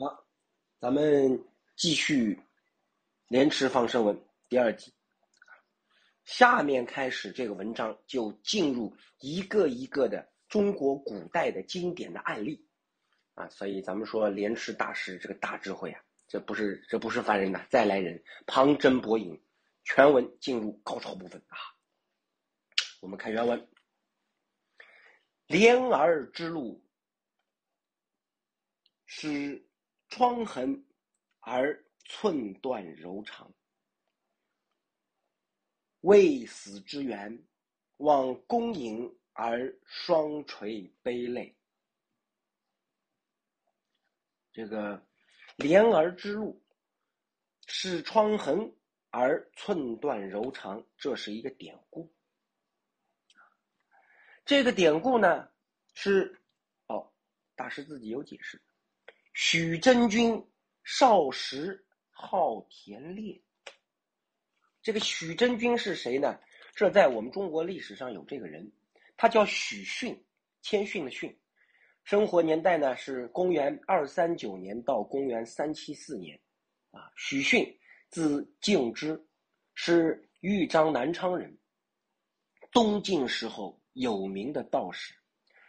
好，咱们继续《莲池放生文》第二集。下面开始这个文章就进入一个一个的中国古代的经典的案例啊，所以咱们说莲池大师这个大智慧啊，这不是这不是凡人呐，再来人，旁征博引。全文进入高潮部分啊，我们看原文：莲儿之路，是疮痕而寸断柔肠。未死之缘，望恭迎而双垂悲泪。这个莲儿之路，是疮痕而寸断柔肠，这是一个典故。这个典故呢，是哦，大师自己有解释。许真君少时好田猎。这个许真君是谁呢？这在我们中国历史上有这个人，他叫许逊，谦逊的逊，生活年代呢是公元二三九年到公元三七四年，啊，许逊字敬之，是豫章南昌人，东晋时候有名的道士，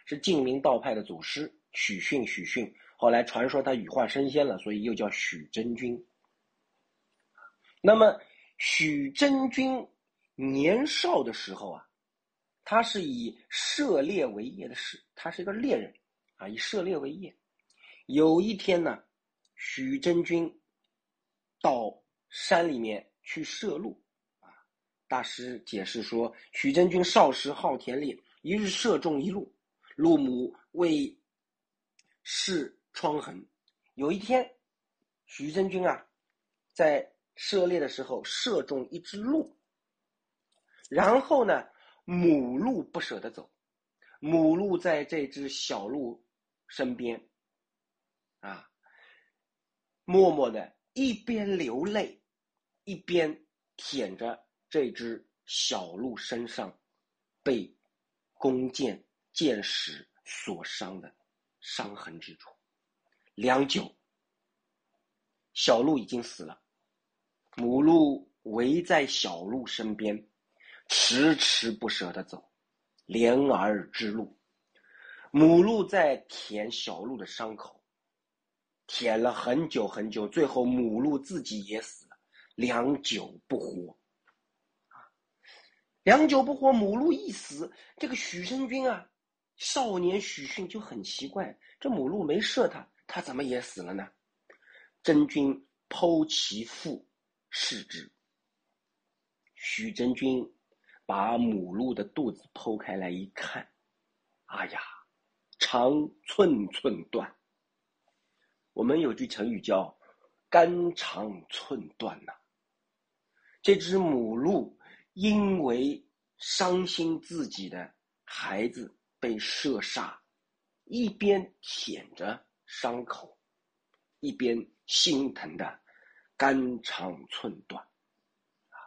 是晋明道派的祖师许逊。许逊后来传说他羽化升仙了，所以又叫许真君。那么。许真君年少的时候啊，他是以射猎为业的，是他是一个猎人啊，以射猎为业。有一天呢，许真君到山里面去射鹿啊。大师解释说，许真君少时好田猎，一日射中一鹿，鹿母为是疮痕。有一天，徐真君啊，在射猎的时候射中一只鹿，然后呢，母鹿不舍得走，母鹿在这只小鹿身边，啊，默默的一边流泪，一边舔着这只小鹿身上被弓箭箭矢所伤的伤痕之处。良久，小鹿已经死了。母鹿围在小鹿身边，迟迟不舍得走。怜儿之鹿，母鹿在舔小鹿的伤口，舔了很久很久，最后母鹿自己也死了，良久不活。良久不活，母鹿一死，这个许生君啊，少年许逊就很奇怪，这母鹿没射他，他怎么也死了呢？真君剖其腹。视之，许真君把母鹿的肚子剖开来一看，哎呀，肠寸寸断。我们有句成语叫“肝肠寸断”呐。这只母鹿因为伤心自己的孩子被射杀，一边舔着伤口，一边心疼的。肝肠寸断，啊！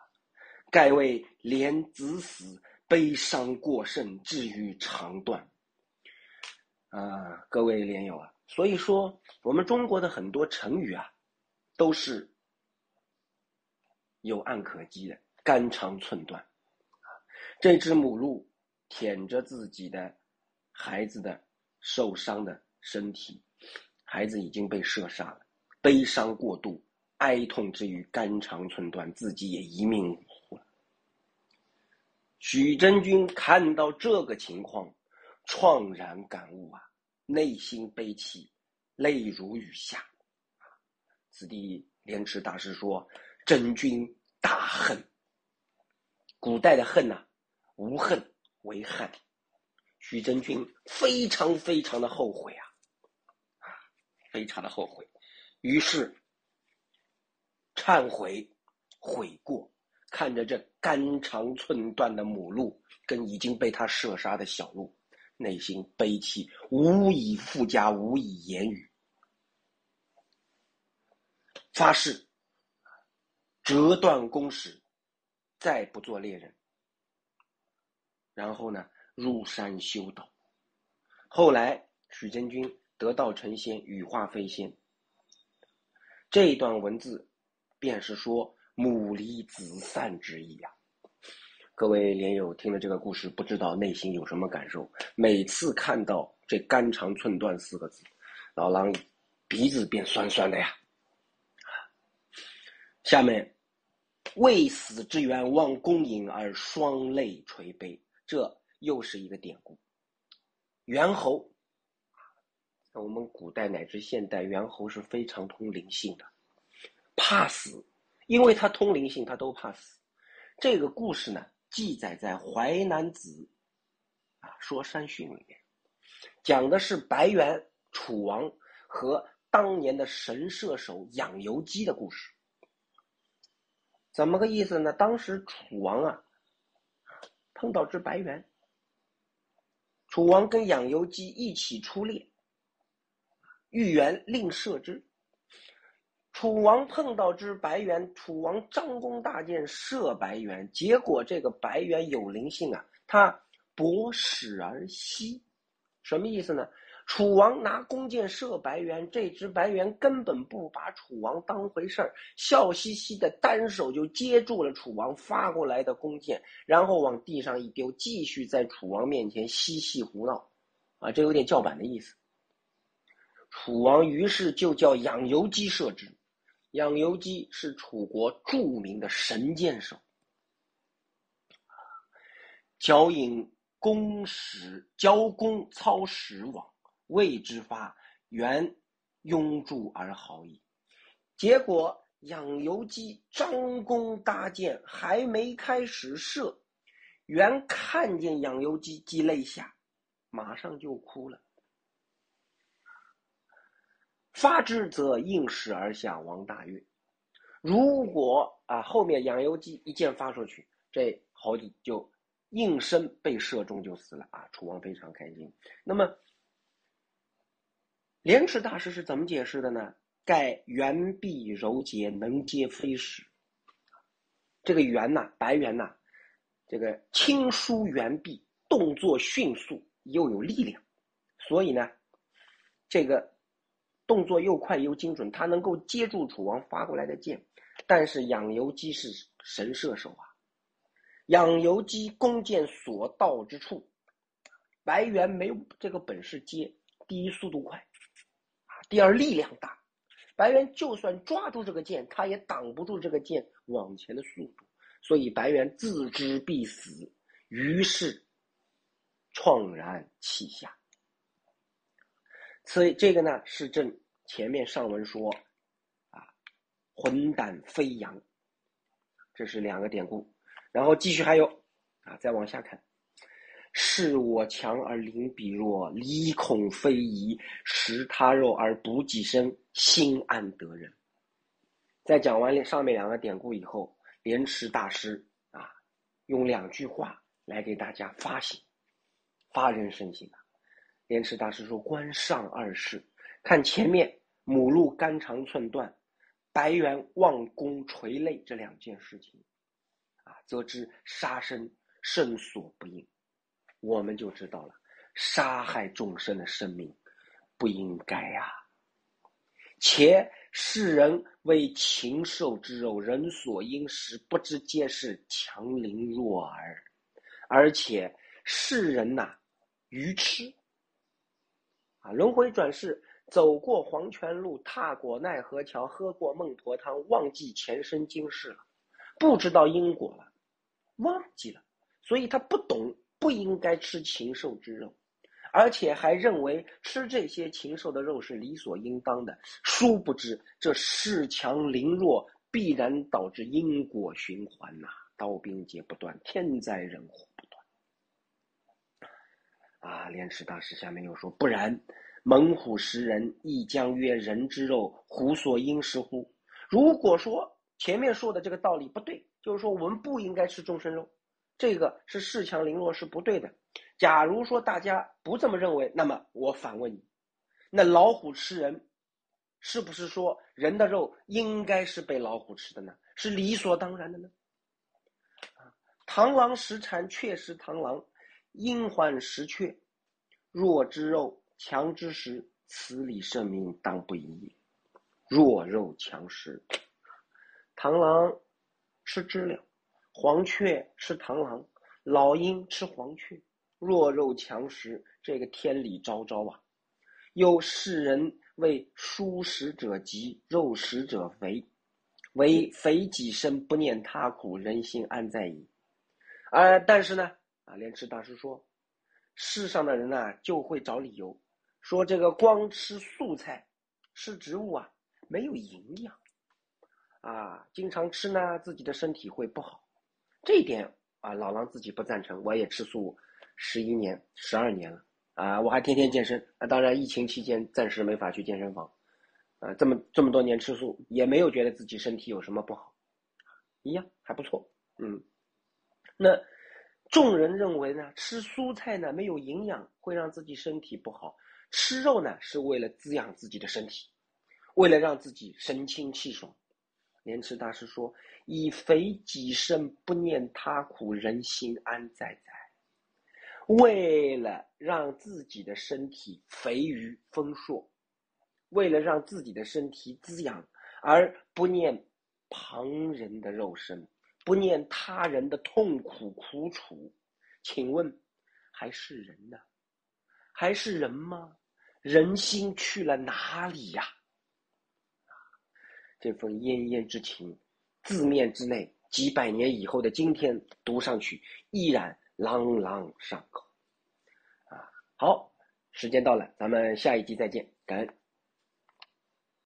盖为莲子死，悲伤过甚，至于肠断。啊，各位莲友啊，所以说我们中国的很多成语啊，都是有案可稽的。肝肠寸断，啊，这只母鹿舔着自己的孩子的受伤的身体，孩子已经被射杀了，悲伤过度。哀痛之余，肝肠寸断，自己也一命呜呼了。许真君看到这个情况，怆然感悟啊，内心悲戚，泪如雨下。此地莲池大师说：“真君大恨。古代的恨呐，无恨为憾。许真君非常非常的后悔，啊，非常的后悔。于是。”忏悔，悔过，看着这肝肠寸断的母鹿跟已经被他射杀的小鹿，内心悲戚，无以复加，无以言语。发誓，折断弓矢，再不做猎人。然后呢，入山修道。后来，许真君得道成仙，羽化飞仙，这段文字便是说母离子散之意呀。各位莲友听了这个故事，不知道内心有什么感受？每次看到这“肝肠寸断”四个字，老狼鼻子便酸酸的呀。下面，未死之缘望公饮而双泪垂悲，这又是一个典故。猿猴，那我们古代乃至现代，猿猴是非常通灵性的，怕死，因为它通灵性，它都怕死。这个故事呢？记载在《淮南子》啊《说山训》里面，讲的是白猿楚王和当年的神射手养由基的故事。怎么个意思呢？当时楚王啊碰到只白猿，楚王跟养由基一起出猎，欲援令射之。楚王碰到只白猿，楚王张弓大箭射白猿，结果这个白猿有灵性啊，它搏矢而息，什么意思呢？楚王拿弓箭射白猿，这只白猿根本不把楚王当回事儿，笑嘻嘻的单手就接住了楚王发过来的弓箭，然后往地上一丢，继续在楚王面前嬉戏胡闹，啊，这有点叫板的意思。楚王于是就叫养由基射之。养由基是楚国著名的神箭手，交引弓矢，交弓操矢往，未之发，原拥住而好矣。结果养由基张弓搭箭，还没开始射，原看见养由基即泪下，马上就哭了。发之则应时而下，王大悦。如果啊，后面养由基一箭发出去，这侯帝就应声被射中就死了啊！楚王非常开心。那么，莲池大师是怎么解释的呢？盖猿臂柔节，能接飞矢。这个猿呐，白猿呐，这个轻舒猿臂，动作迅速又有力量，所以呢，这个。动作又快又精准，他能够接住楚王发过来的箭。但是养由基是神射手啊，养由基弓箭所到之处，白猿没有这个本事接。第一，速度快，啊，第二，力量大。白猿就算抓住这个箭，他也挡不住这个箭往前的速度。所以白猿自知必死，于是怆然泣下。所以这个呢，是正前面上文说，啊，魂胆飞扬，这是两个典故。然后继续还有，啊，再往下看，视我强而凌彼弱，离恐非宜，食他肉而不己身，心安得人。在讲完上面两个典故以后，莲池大师啊，用两句话来给大家发醒，发人深省啊。莲池大师说：“观上二世，看前面母鹿肝肠寸断，白猿望弓垂泪这两件事情，啊，则知杀生生所不应。我们就知道了，杀害众生的生命不应该呀。且世人为禽兽之肉，人所应食，不知皆是强凌弱耳，而且世人呐，愚痴。”啊，轮回转世，走过黄泉路，踏过奈何桥，喝过孟婆汤，忘记前生今世了，不知道因果了，忘记了，所以他不懂不应该吃禽兽之肉，而且还认为吃这些禽兽的肉是理所应当的。殊不知，这恃强凌弱必然导致因果循环呐，刀兵劫不断，天灾人祸不断。啊！莲池大师下面又说：“不然，猛虎食人，亦将曰人之肉，虎所应食乎？”如果说前面说的这个道理不对，就是说我们不应该吃众生肉，这个是恃强凌弱是不对的。假如说大家不这么认为，那么我反问你：那老虎吃人，是不是说人的肉应该是被老虎吃的呢？是理所当然的呢？螳螂食蝉，雀食螳螂。阴缓食雀，弱之肉，强之时，此理圣明，当不疑也。弱肉强食。螳螂吃知了，黄雀吃螳螂，老鹰吃黄雀，弱肉强食，这个天理昭昭啊！又世人为蔬食者急，肉食者肥，为肥己身，不念他苦，人心安在矣。啊，但是呢，啊，莲池大师说，世上的人呢，就会找理由，说这个光吃素菜，吃植物啊，没有营养，啊，经常吃呢，自己的身体会不好。这一点啊，老狼自己不赞成。我也吃素十一年、十二年了，啊，我还天天健身。啊，当然，疫情期间暂时没法去健身房，啊，这么这么多年吃素，也没有觉得自己身体有什么不好，一样还不错，嗯。那众人认为呢，吃蔬菜呢没有营养，会让自己身体不好；吃肉呢是为了滋养自己的身体，为了让自己神清气爽。莲池大师说：“以肥己身，不念他苦，人心安在在。”为了让自己的身体肥腴丰硕，为了让自己的身体滋养，而不念旁人的肉身。不念他人的痛苦苦楚，请问还是人呢？还是人吗？人心去了哪里呀？这份奄奄之情，字面之内，几百年以后的今天读上去依然朗朗上口。啊，好，时间到了，咱们下一集再见，感恩。